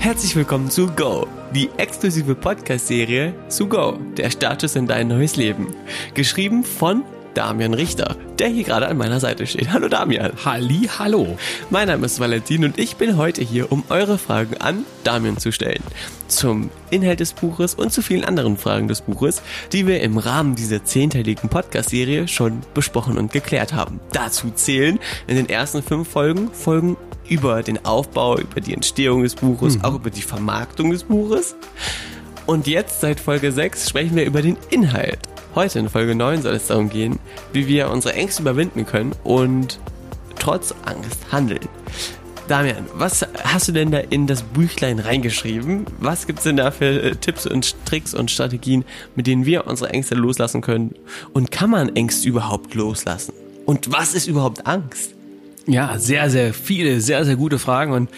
Herzlich willkommen zu Go, die exklusive Podcast-Serie zu Go, der Startschuss in dein neues Leben. Geschrieben von Damian Richter, der hier gerade an meiner Seite steht. Hallo Damian. Halli, hallo. Mein Name ist Valentin und ich bin heute hier, um eure Fragen an Damian zu stellen. Zum Inhalt des Buches und zu vielen anderen Fragen des Buches, die wir im Rahmen dieser zehnteiligen Podcast-Serie schon besprochen und geklärt haben. Dazu zählen in den ersten fünf Folgen Folgen über den Aufbau, über die Entstehung des Buches, mhm. auch über die Vermarktung des Buches. Und jetzt, seit Folge 6, sprechen wir über den Inhalt. Heute in Folge 9 soll es darum gehen, wie wir unsere Ängste überwinden können und trotz Angst handeln. Damian, was hast du denn da in das Büchlein reingeschrieben? Was gibt es denn da für äh, Tipps und Tricks und Strategien, mit denen wir unsere Ängste loslassen können? Und kann man Ängste überhaupt loslassen? Und was ist überhaupt Angst? Ja, sehr, sehr viele, sehr, sehr gute Fragen. Und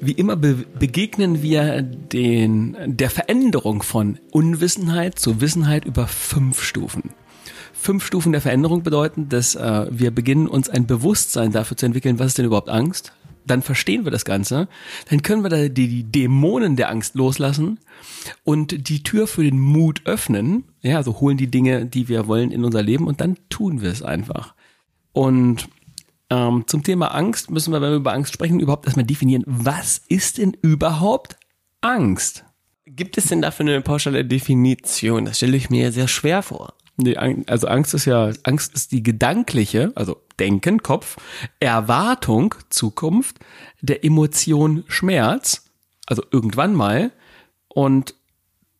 wie immer be begegnen wir den, der Veränderung von Unwissenheit zu Wissenheit über fünf Stufen. Fünf Stufen der Veränderung bedeuten, dass äh, wir beginnen, uns ein Bewusstsein dafür zu entwickeln, was ist denn überhaupt Angst? Dann verstehen wir das Ganze. Dann können wir da die, die Dämonen der Angst loslassen und die Tür für den Mut öffnen. Ja, also holen die Dinge, die wir wollen in unser Leben und dann tun wir es einfach. Und ähm, zum Thema Angst müssen wir, wenn wir über Angst sprechen, überhaupt erstmal definieren, was ist denn überhaupt Angst? Gibt es denn dafür eine pauschale Definition? Das stelle ich mir sehr schwer vor. Nee, also Angst ist ja, Angst ist die gedankliche, also Denken, Kopf, Erwartung, Zukunft, der Emotion Schmerz, also irgendwann mal, und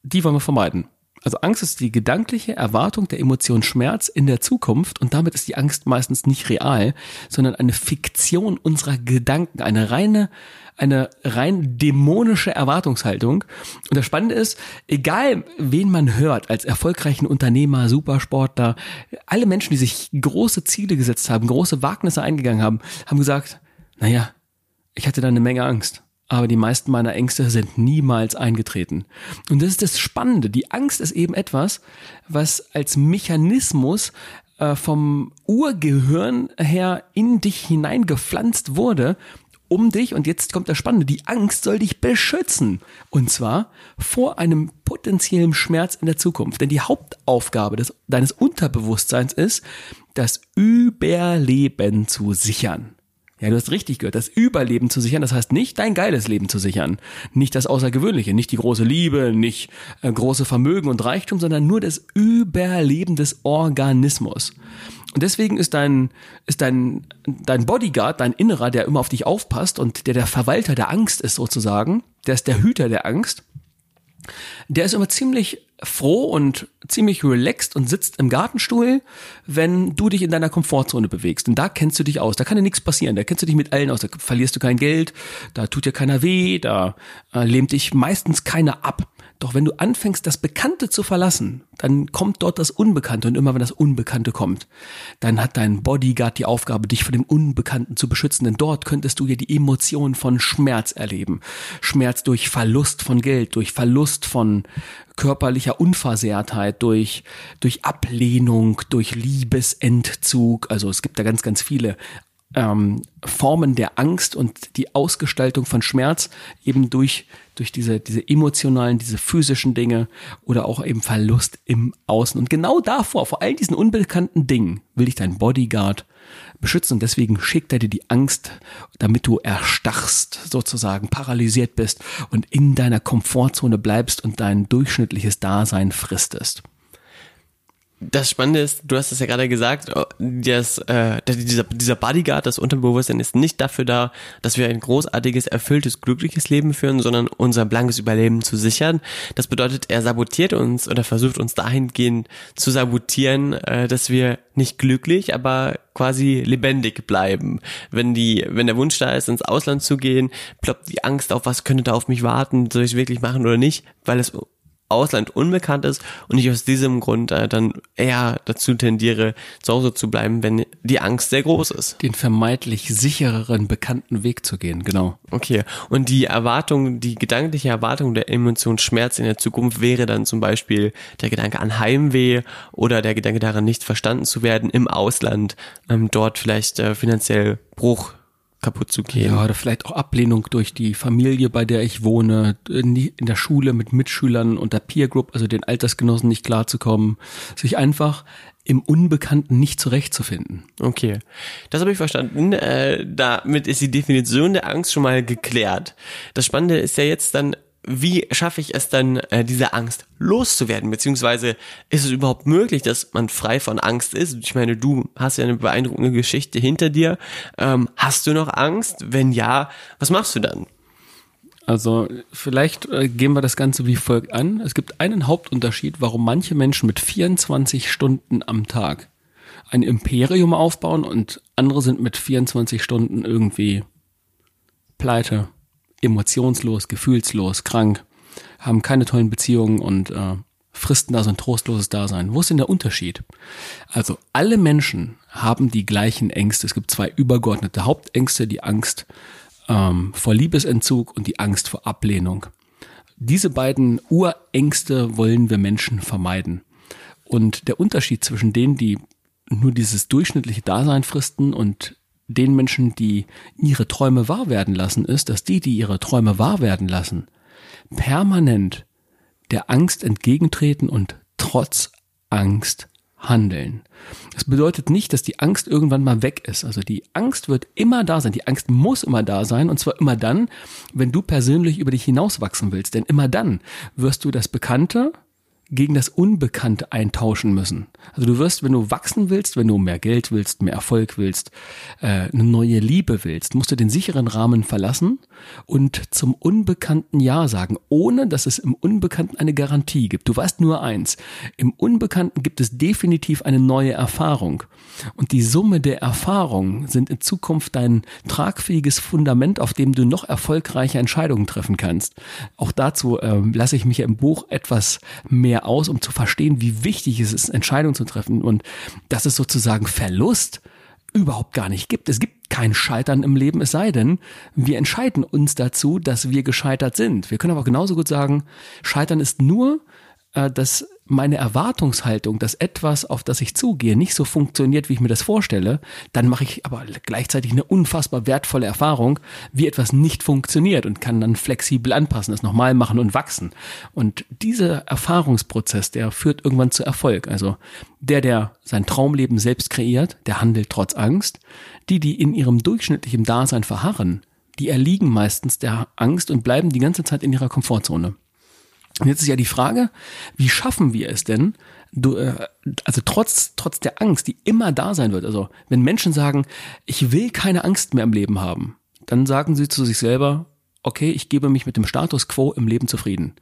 die wollen wir vermeiden. Also Angst ist die gedankliche Erwartung der Emotion Schmerz in der Zukunft und damit ist die Angst meistens nicht real, sondern eine Fiktion unserer Gedanken, eine reine, eine rein dämonische Erwartungshaltung. Und das Spannende ist, egal wen man hört als erfolgreichen Unternehmer, Supersportler, alle Menschen, die sich große Ziele gesetzt haben, große Wagnisse eingegangen haben, haben gesagt, naja, ich hatte da eine Menge Angst aber die meisten meiner Ängste sind niemals eingetreten. Und das ist das Spannende. Die Angst ist eben etwas, was als Mechanismus äh, vom Urgehirn her in dich hineingepflanzt wurde, um dich, und jetzt kommt das Spannende, die Angst soll dich beschützen. Und zwar vor einem potenziellen Schmerz in der Zukunft. Denn die Hauptaufgabe des, deines Unterbewusstseins ist, das Überleben zu sichern. Ja, du hast richtig gehört, das Überleben zu sichern, das heißt nicht dein geiles Leben zu sichern, nicht das Außergewöhnliche, nicht die große Liebe, nicht äh, große Vermögen und Reichtum, sondern nur das Überleben des Organismus. Und deswegen ist dein, ist dein, dein Bodyguard, dein Innerer, der immer auf dich aufpasst und der der Verwalter der Angst ist sozusagen, der ist der Hüter der Angst, der ist immer ziemlich froh und ziemlich relaxed und sitzt im Gartenstuhl, wenn du dich in deiner Komfortzone bewegst. Und da kennst du dich aus. Da kann dir nichts passieren. Da kennst du dich mit allen aus. Da verlierst du kein Geld. Da tut dir keiner weh. Da äh, lähmt dich meistens keiner ab. Doch wenn du anfängst, das Bekannte zu verlassen, dann kommt dort das Unbekannte. Und immer wenn das Unbekannte kommt, dann hat dein Bodyguard die Aufgabe, dich vor dem Unbekannten zu beschützen. Denn dort könntest du ja die Emotion von Schmerz erleben. Schmerz durch Verlust von Geld, durch Verlust von körperlicher Unversehrtheit, durch, durch Ablehnung, durch Liebesentzug. Also es gibt da ganz, ganz viele ähm, Formen der Angst und die Ausgestaltung von Schmerz eben durch, durch diese, diese emotionalen, diese physischen Dinge oder auch eben Verlust im Außen. Und genau davor, vor all diesen unbekannten Dingen, will ich dein Bodyguard beschützen. Und deswegen schickt er dir die Angst, damit du erstarrst, sozusagen paralysiert bist und in deiner Komfortzone bleibst und dein durchschnittliches Dasein fristest. Das Spannende ist, du hast es ja gerade gesagt, oh, dass, äh, dieser, dieser Bodyguard, das Unterbewusstsein ist nicht dafür da, dass wir ein großartiges, erfülltes, glückliches Leben führen, sondern unser blankes Überleben zu sichern. Das bedeutet, er sabotiert uns oder versucht uns dahingehend zu sabotieren, äh, dass wir nicht glücklich, aber quasi lebendig bleiben. Wenn die, wenn der Wunsch da ist, ins Ausland zu gehen, ploppt die Angst auf, was könnte da auf mich warten, soll ich es wirklich machen oder nicht, weil es Ausland unbekannt ist und ich aus diesem Grund äh, dann eher dazu tendiere, zu Hause zu bleiben, wenn die Angst sehr groß ist. Den vermeintlich sichereren, bekannten Weg zu gehen, genau. Okay. Und die Erwartung, die gedankliche Erwartung der Emotion Schmerz in der Zukunft wäre dann zum Beispiel der Gedanke an Heimweh oder der Gedanke daran, nicht verstanden zu werden im Ausland, ähm, dort vielleicht äh, finanziell Bruch kaputt zu gehen. Ja, oder vielleicht auch Ablehnung durch die Familie, bei der ich wohne, in, die, in der Schule mit Mitschülern und der Peer Group, also den Altersgenossen nicht klarzukommen, sich einfach im Unbekannten nicht zurechtzufinden. Okay, das habe ich verstanden. Äh, damit ist die Definition der Angst schon mal geklärt. Das Spannende ist ja jetzt dann, wie schaffe ich es dann, äh, diese Angst loszuwerden? Beziehungsweise ist es überhaupt möglich, dass man frei von Angst ist? Ich meine, du hast ja eine beeindruckende Geschichte hinter dir. Ähm, hast du noch Angst? Wenn ja, was machst du dann? Also vielleicht äh, gehen wir das Ganze wie folgt an. Es gibt einen Hauptunterschied, warum manche Menschen mit 24 Stunden am Tag ein Imperium aufbauen und andere sind mit 24 Stunden irgendwie pleite, emotionslos, gefühlslos, krank, haben keine tollen Beziehungen und äh, fristen da so ein trostloses Dasein. Wo ist denn der Unterschied? Also alle Menschen haben die gleichen Ängste. Es gibt zwei übergeordnete Hauptängste, die Angst ähm, vor Liebesentzug und die Angst vor Ablehnung. Diese beiden Urängste wollen wir Menschen vermeiden. Und der Unterschied zwischen denen, die nur dieses durchschnittliche Dasein fristen und den Menschen, die ihre Träume wahr werden lassen, ist, dass die, die ihre Träume wahr werden lassen, permanent der Angst entgegentreten und trotz Angst handeln. Das bedeutet nicht, dass die Angst irgendwann mal weg ist. Also die Angst wird immer da sein. Die Angst muss immer da sein. Und zwar immer dann, wenn du persönlich über dich hinauswachsen willst. Denn immer dann wirst du das Bekannte gegen das Unbekannte eintauschen müssen. Also du wirst, wenn du wachsen willst, wenn du mehr Geld willst, mehr Erfolg willst, äh, eine neue Liebe willst, musst du den sicheren Rahmen verlassen und zum Unbekannten Ja sagen, ohne dass es im Unbekannten eine Garantie gibt. Du weißt nur eins, im Unbekannten gibt es definitiv eine neue Erfahrung. Und die Summe der Erfahrungen sind in Zukunft dein tragfähiges Fundament, auf dem du noch erfolgreiche Entscheidungen treffen kannst. Auch dazu äh, lasse ich mich im Buch etwas mehr aus, um zu verstehen, wie wichtig es ist, Entscheidungen zu treffen und dass es sozusagen Verlust überhaupt gar nicht gibt. Es gibt kein Scheitern im Leben, es sei denn, wir entscheiden uns dazu, dass wir gescheitert sind. Wir können aber genauso gut sagen, Scheitern ist nur äh, dass meine Erwartungshaltung, dass etwas, auf das ich zugehe, nicht so funktioniert, wie ich mir das vorstelle, dann mache ich aber gleichzeitig eine unfassbar wertvolle Erfahrung, wie etwas nicht funktioniert und kann dann flexibel anpassen, das nochmal machen und wachsen. Und dieser Erfahrungsprozess, der führt irgendwann zu Erfolg. Also der, der sein Traumleben selbst kreiert, der handelt trotz Angst. Die, die in ihrem durchschnittlichen Dasein verharren, die erliegen meistens der Angst und bleiben die ganze Zeit in ihrer Komfortzone. Und jetzt ist ja die Frage, wie schaffen wir es denn, du, äh, also trotz, trotz der Angst, die immer da sein wird, also wenn Menschen sagen, ich will keine Angst mehr im Leben haben, dann sagen sie zu sich selber, okay, ich gebe mich mit dem Status quo im Leben zufrieden.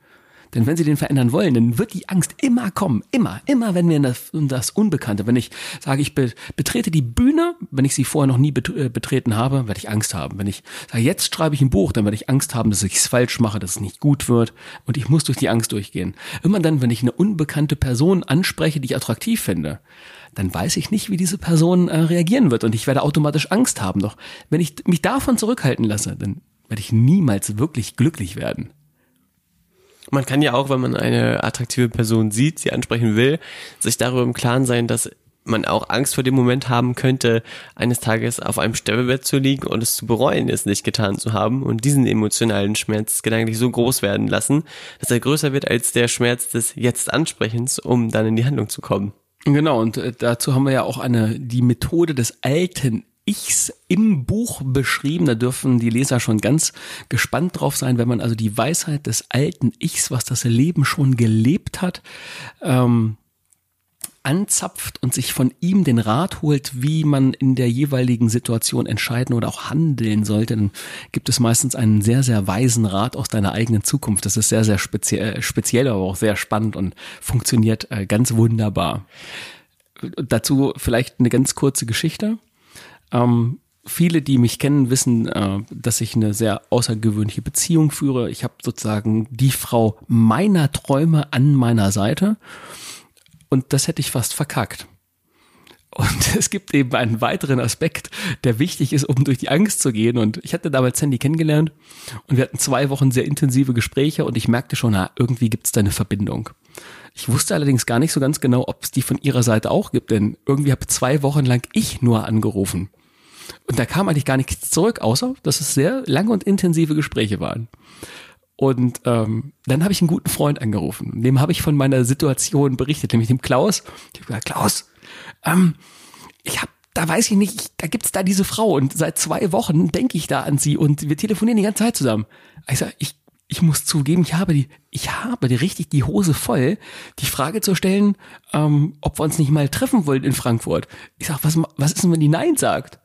Denn wenn sie den verändern wollen, dann wird die Angst immer kommen. Immer, immer, wenn wir in das, in das Unbekannte, wenn ich sage, ich betrete die Bühne, wenn ich sie vorher noch nie äh, betreten habe, werde ich Angst haben. Wenn ich sage, jetzt schreibe ich ein Buch, dann werde ich Angst haben, dass ich es falsch mache, dass es nicht gut wird. Und ich muss durch die Angst durchgehen. Immer dann, wenn ich eine unbekannte Person anspreche, die ich attraktiv finde, dann weiß ich nicht, wie diese Person äh, reagieren wird und ich werde automatisch Angst haben. Doch wenn ich mich davon zurückhalten lasse, dann werde ich niemals wirklich glücklich werden. Man kann ja auch, wenn man eine attraktive Person sieht, sie ansprechen will, sich darüber im Klaren sein, dass man auch Angst vor dem Moment haben könnte, eines Tages auf einem Sterbebett zu liegen und es zu bereuen, es nicht getan zu haben und diesen emotionalen Schmerz gedanklich so groß werden lassen, dass er größer wird als der Schmerz des Jetzt-Ansprechens, um dann in die Handlung zu kommen. Genau, und äh, dazu haben wir ja auch eine, die Methode des alten Ichs im Buch beschrieben. Da dürfen die Leser schon ganz gespannt drauf sein, wenn man also die Weisheit des alten Ichs, was das Leben schon gelebt hat, ähm, anzapft und sich von ihm den Rat holt, wie man in der jeweiligen Situation entscheiden oder auch handeln sollte, dann gibt es meistens einen sehr, sehr weisen Rat aus deiner eigenen Zukunft. Das ist sehr, sehr speziell, speziell aber auch sehr spannend und funktioniert äh, ganz wunderbar. Dazu vielleicht eine ganz kurze Geschichte. Ähm, viele, die mich kennen, wissen, äh, dass ich eine sehr außergewöhnliche Beziehung führe. Ich habe sozusagen die Frau meiner Träume an meiner Seite. Und das hätte ich fast verkackt. Und es gibt eben einen weiteren Aspekt, der wichtig ist, um durch die Angst zu gehen. Und ich hatte damals Sandy kennengelernt und wir hatten zwei Wochen sehr intensive Gespräche und ich merkte schon, na, irgendwie gibt es da eine Verbindung. Ich wusste allerdings gar nicht so ganz genau, ob es die von ihrer Seite auch gibt, denn irgendwie habe zwei Wochen lang ich nur angerufen. Und da kam eigentlich gar nichts zurück, außer dass es sehr lange und intensive Gespräche waren. Und ähm, dann habe ich einen guten Freund angerufen. Dem habe ich von meiner Situation berichtet, nämlich dem Klaus. Ich habe gesagt, Klaus, ähm, ich habe da weiß ich nicht, da gibt's da diese Frau und seit zwei Wochen denke ich da an sie und wir telefonieren die ganze Zeit zusammen. Ich sag, ich, ich muss zugeben, ich habe die, ich habe die richtig die Hose voll, die Frage zu stellen, ähm, ob wir uns nicht mal treffen wollen in Frankfurt. Ich sag, was, was ist denn, wenn die Nein sagt?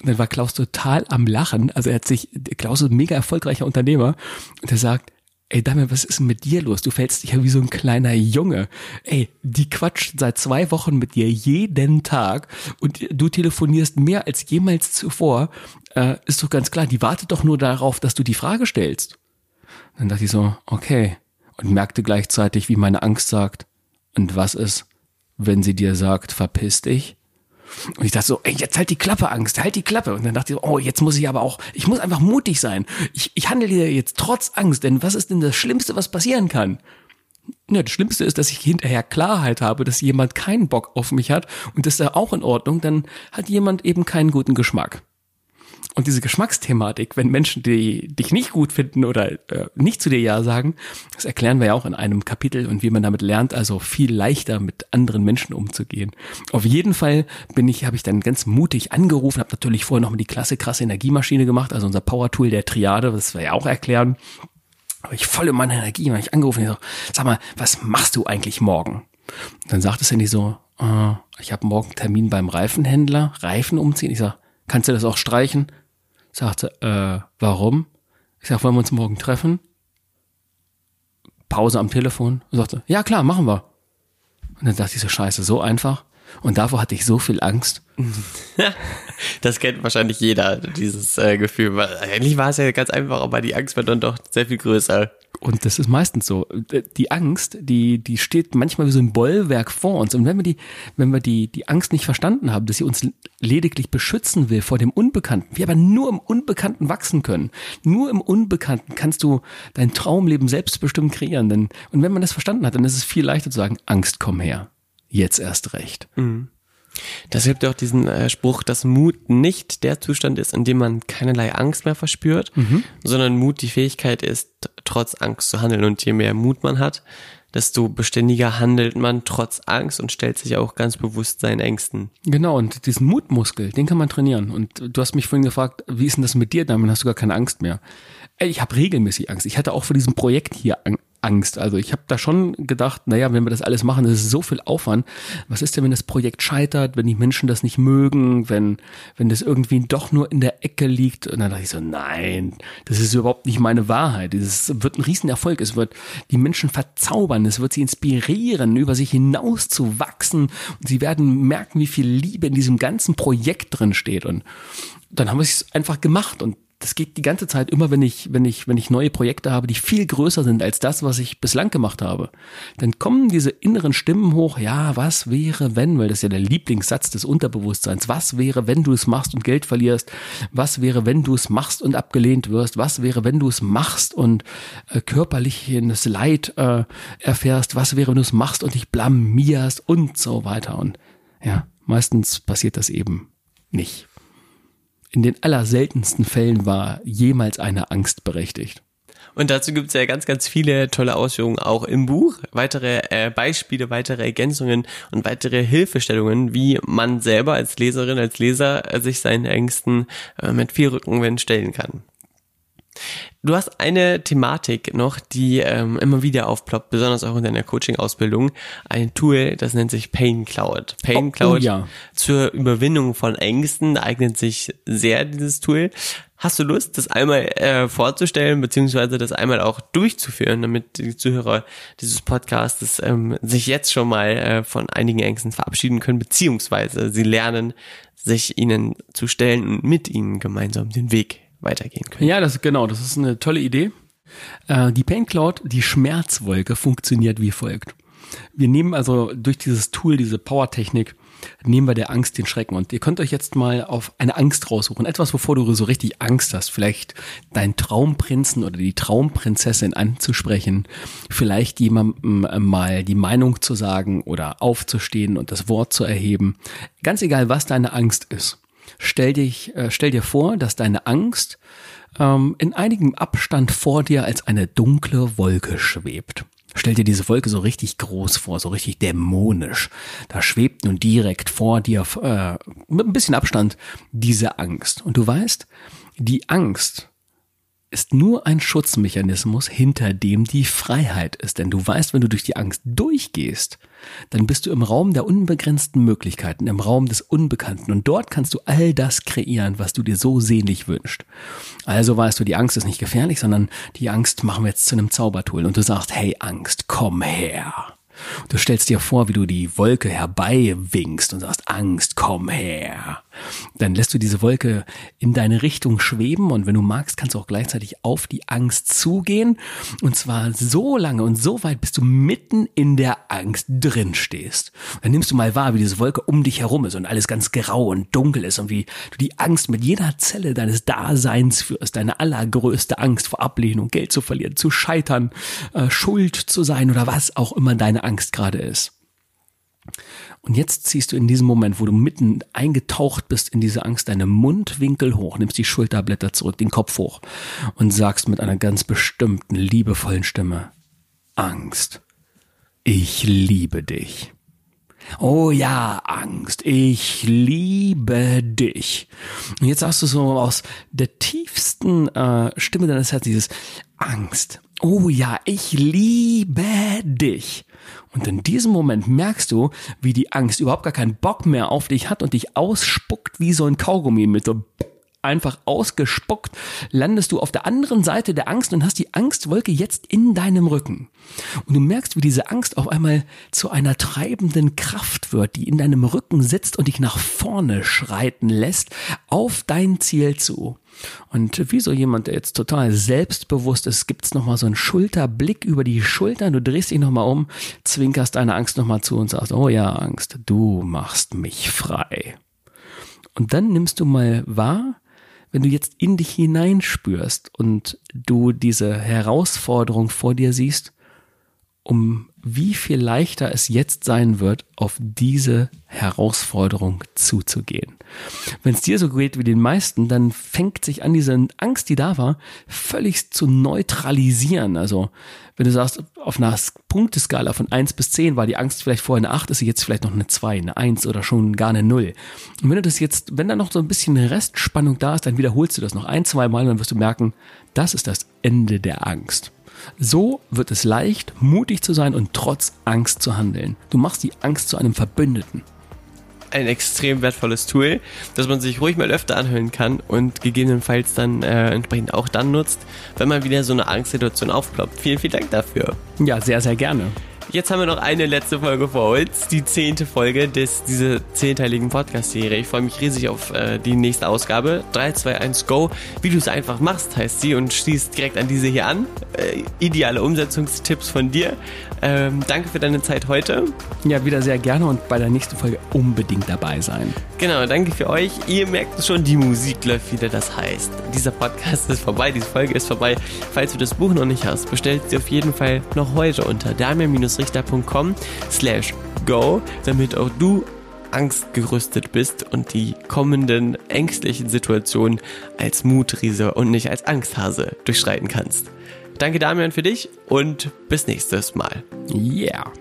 Und dann war Klaus total am Lachen. Also er hat sich, Klaus ist ein mega erfolgreicher Unternehmer und er sagt, Ey, Damian, was ist denn mit dir los? Du fällst dich ja wie so ein kleiner Junge. Ey, die quatscht seit zwei Wochen mit dir jeden Tag und du telefonierst mehr als jemals zuvor. Äh, ist doch ganz klar, die wartet doch nur darauf, dass du die Frage stellst. Dann dachte ich so, okay. Und merkte gleichzeitig, wie meine Angst sagt, und was ist, wenn sie dir sagt, verpiss dich? Und ich dachte so, ey, jetzt halt die Klappe, Angst, halt die Klappe. Und dann dachte ich, oh, jetzt muss ich aber auch, ich muss einfach mutig sein. Ich, ich handle jetzt trotz Angst, denn was ist denn das Schlimmste, was passieren kann? Ja, das Schlimmste ist, dass ich hinterher Klarheit habe, dass jemand keinen Bock auf mich hat und das ist ja auch in Ordnung, dann hat jemand eben keinen guten Geschmack. Und diese Geschmacksthematik, wenn Menschen die dich nicht gut finden oder äh, nicht zu dir Ja sagen, das erklären wir ja auch in einem Kapitel und wie man damit lernt, also viel leichter mit anderen Menschen umzugehen. Auf jeden Fall bin ich, habe ich dann ganz mutig angerufen, habe natürlich vorher noch mal die klasse krasse Energiemaschine gemacht, also unser Power Tool der Triade, das wir ja auch erklären. Aber ich voll in meiner Energie, habe ich angerufen, ich so, sag mal, was machst du eigentlich morgen? Und dann sagt es Handy so, äh, ich habe morgen Termin beim Reifenhändler, Reifen umziehen. Ich sag, kannst du das auch streichen? Sagte, äh, warum? Ich sag, wollen wir uns morgen treffen? Pause am Telefon. Und sagte, ja klar, machen wir. Und dann dachte ich so, scheiße, so einfach. Und davor hatte ich so viel Angst. das kennt wahrscheinlich jeder, dieses äh, Gefühl. Eigentlich war es ja ganz einfach, aber die Angst war dann doch sehr viel größer. Und das ist meistens so. Die Angst, die, die steht manchmal wie so ein Bollwerk vor uns. Und wenn wir die, wenn wir die, die Angst nicht verstanden haben, dass sie uns lediglich beschützen will vor dem Unbekannten, wir aber nur im Unbekannten wachsen können. Nur im Unbekannten kannst du dein Traumleben selbstbestimmt kreieren. Denn, und wenn man das verstanden hat, dann ist es viel leichter zu sagen, Angst, komm her. Jetzt erst recht. Mhm. Das gibt ja auch diesen äh, Spruch, dass Mut nicht der Zustand ist, in dem man keinerlei Angst mehr verspürt, mhm. sondern Mut die Fähigkeit ist, trotz Angst zu handeln. Und je mehr Mut man hat, desto beständiger handelt man trotz Angst und stellt sich auch ganz bewusst seinen Ängsten. Genau, und diesen Mutmuskel, den kann man trainieren. Und du hast mich vorhin gefragt, wie ist denn das mit dir? Damit hast du gar keine Angst mehr. Ich habe regelmäßig Angst. Ich hatte auch vor diesem Projekt hier Angst. Also ich habe da schon gedacht, naja, wenn wir das alles machen, das ist so viel Aufwand. Was ist denn, wenn das Projekt scheitert, wenn die Menschen das nicht mögen, wenn, wenn das irgendwie doch nur in der Ecke liegt? Und dann dachte ich so, nein, das ist überhaupt nicht meine Wahrheit. Es wird ein Riesenerfolg. Es wird die Menschen verzaubern. Es wird sie inspirieren, über sich hinaus zu wachsen. Und sie werden merken, wie viel Liebe in diesem ganzen Projekt drin steht. Und dann haben wir es einfach gemacht und das geht die ganze Zeit immer, wenn ich, wenn ich, wenn ich neue Projekte habe, die viel größer sind als das, was ich bislang gemacht habe. Dann kommen diese inneren Stimmen hoch, ja, was wäre, wenn, weil das ist ja der Lieblingssatz des Unterbewusstseins, was wäre, wenn du es machst und Geld verlierst, was wäre, wenn du es machst und abgelehnt wirst, was wäre, wenn du es machst und äh, körperliches Leid äh, erfährst, was wäre, wenn du es machst und dich blamierst? Und so weiter. Und ja, meistens passiert das eben nicht in den allerseltensten Fällen war jemals eine Angst berechtigt. Und dazu gibt es ja ganz, ganz viele tolle Ausführungen auch im Buch. Weitere äh, Beispiele, weitere Ergänzungen und weitere Hilfestellungen, wie man selber als Leserin, als Leser äh, sich seinen Ängsten äh, mit viel Rückenwind stellen kann. Du hast eine Thematik noch, die ähm, immer wieder aufploppt, besonders auch in deiner Coaching-Ausbildung. Ein Tool, das nennt sich Pain Cloud. Pain oh, Cloud oh, ja. zur Überwindung von Ängsten eignet sich sehr, dieses Tool. Hast du Lust, das einmal äh, vorzustellen, beziehungsweise das einmal auch durchzuführen, damit die Zuhörer dieses Podcasts ähm, sich jetzt schon mal äh, von einigen Ängsten verabschieden können, beziehungsweise sie lernen, sich ihnen zu stellen und mit ihnen gemeinsam den Weg weitergehen können. Ja, das genau, das ist eine tolle Idee. Äh, die Pain Cloud, die Schmerzwolke funktioniert wie folgt. Wir nehmen also durch dieses Tool, diese Power-Technik, nehmen wir der Angst den Schrecken. Und ihr könnt euch jetzt mal auf eine Angst raussuchen. Etwas, wovor du so richtig Angst hast. Vielleicht deinen Traumprinzen oder die Traumprinzessin anzusprechen. Vielleicht jemandem äh, mal die Meinung zu sagen oder aufzustehen und das Wort zu erheben. Ganz egal, was deine Angst ist. Stell dich, äh, stell dir vor, dass deine Angst ähm, in einigem Abstand vor dir als eine dunkle Wolke schwebt. Stell dir diese Wolke so richtig groß vor, so richtig dämonisch. Da schwebt nun direkt vor dir, äh, mit ein bisschen Abstand, diese Angst. Und du weißt, die Angst ist nur ein Schutzmechanismus, hinter dem die Freiheit ist. Denn du weißt, wenn du durch die Angst durchgehst, dann bist du im Raum der unbegrenzten Möglichkeiten, im Raum des Unbekannten. Und dort kannst du all das kreieren, was du dir so sehnlich wünschst. Also weißt du, die Angst ist nicht gefährlich, sondern die Angst machen wir jetzt zu einem Zaubertool. Und du sagst, hey Angst, komm her. Du stellst dir vor, wie du die Wolke herbeiwinkst und sagst, Angst, komm her. Dann lässt du diese Wolke in deine Richtung schweben und wenn du magst, kannst du auch gleichzeitig auf die Angst zugehen. Und zwar so lange und so weit, bis du mitten in der Angst drin stehst. Dann nimmst du mal wahr, wie diese Wolke um dich herum ist und alles ganz grau und dunkel ist und wie du die Angst mit jeder Zelle deines Daseins führst. Deine allergrößte Angst vor Ablehnung, Geld zu verlieren, zu scheitern, äh, schuld zu sein oder was auch immer deine Angst gerade ist. Und jetzt ziehst du in diesem Moment, wo du mitten eingetaucht bist in diese Angst, deine Mundwinkel hoch, nimmst die Schulterblätter zurück, den Kopf hoch und sagst mit einer ganz bestimmten, liebevollen Stimme, Angst, ich liebe dich. Oh ja, Angst, ich liebe dich. Und jetzt sagst du so aus der tiefsten äh, Stimme deines Herzens dieses Angst. Oh ja, ich liebe dich. Und in diesem Moment merkst du, wie die Angst überhaupt gar keinen Bock mehr auf dich hat und dich ausspuckt wie so ein Kaugummi mit so einfach ausgespuckt, landest du auf der anderen Seite der Angst und hast die Angstwolke jetzt in deinem Rücken. Und du merkst, wie diese Angst auf einmal zu einer treibenden Kraft wird, die in deinem Rücken sitzt und dich nach vorne schreiten lässt, auf dein Ziel zu. Und wie so jemand, der jetzt total selbstbewusst ist, gibt's nochmal so einen Schulterblick über die Schultern, du drehst dich nochmal um, zwinkerst deine Angst nochmal zu und sagst, oh ja, Angst, du machst mich frei. Und dann nimmst du mal wahr, wenn du jetzt in dich hineinspürst und du diese Herausforderung vor dir siehst, um wie viel leichter es jetzt sein wird, auf diese Herausforderung zuzugehen. Wenn es dir so geht wie den meisten, dann fängt sich an, diese Angst, die da war, völlig zu neutralisieren. Also wenn du sagst, auf einer Punkteskala von eins bis zehn war die Angst vielleicht vorher eine acht, ist sie jetzt vielleicht noch eine zwei, eine eins oder schon gar eine null. Und wenn du das jetzt, wenn da noch so ein bisschen Restspannung da ist, dann wiederholst du das noch ein, zwei Mal und dann wirst du merken, das ist das Ende der Angst. So wird es leicht, mutig zu sein und trotz Angst zu handeln. Du machst die Angst zu einem Verbündeten. Ein extrem wertvolles Tool, das man sich ruhig mal öfter anhören kann und gegebenenfalls dann äh, entsprechend auch dann nutzt, wenn mal wieder so eine Angstsituation aufploppt. Vielen, vielen Dank dafür. Ja, sehr, sehr gerne. Jetzt haben wir noch eine letzte Folge vor uns, die zehnte Folge des, dieser zehnteiligen Podcast-Serie. Ich freue mich riesig auf äh, die nächste Ausgabe. 3, 2, 1, go. Wie du es einfach machst, heißt sie und schließt direkt an diese hier an. Äh, ideale Umsetzungstipps von dir. Ähm, danke für deine Zeit heute. Ja, wieder sehr gerne und bei der nächsten Folge unbedingt dabei sein. Genau, danke für euch. Ihr merkt schon, die Musik läuft wieder. Das heißt, dieser Podcast ist vorbei, diese Folge ist vorbei. Falls du das Buch noch nicht hast, bestellt sie auf jeden Fall noch heute unter damian-richter.com slash go, damit auch du angstgerüstet bist und die kommenden ängstlichen Situationen als Mutriese und nicht als Angsthase durchschreiten kannst. Danke Damian für dich und bis nächstes Mal. Yeah.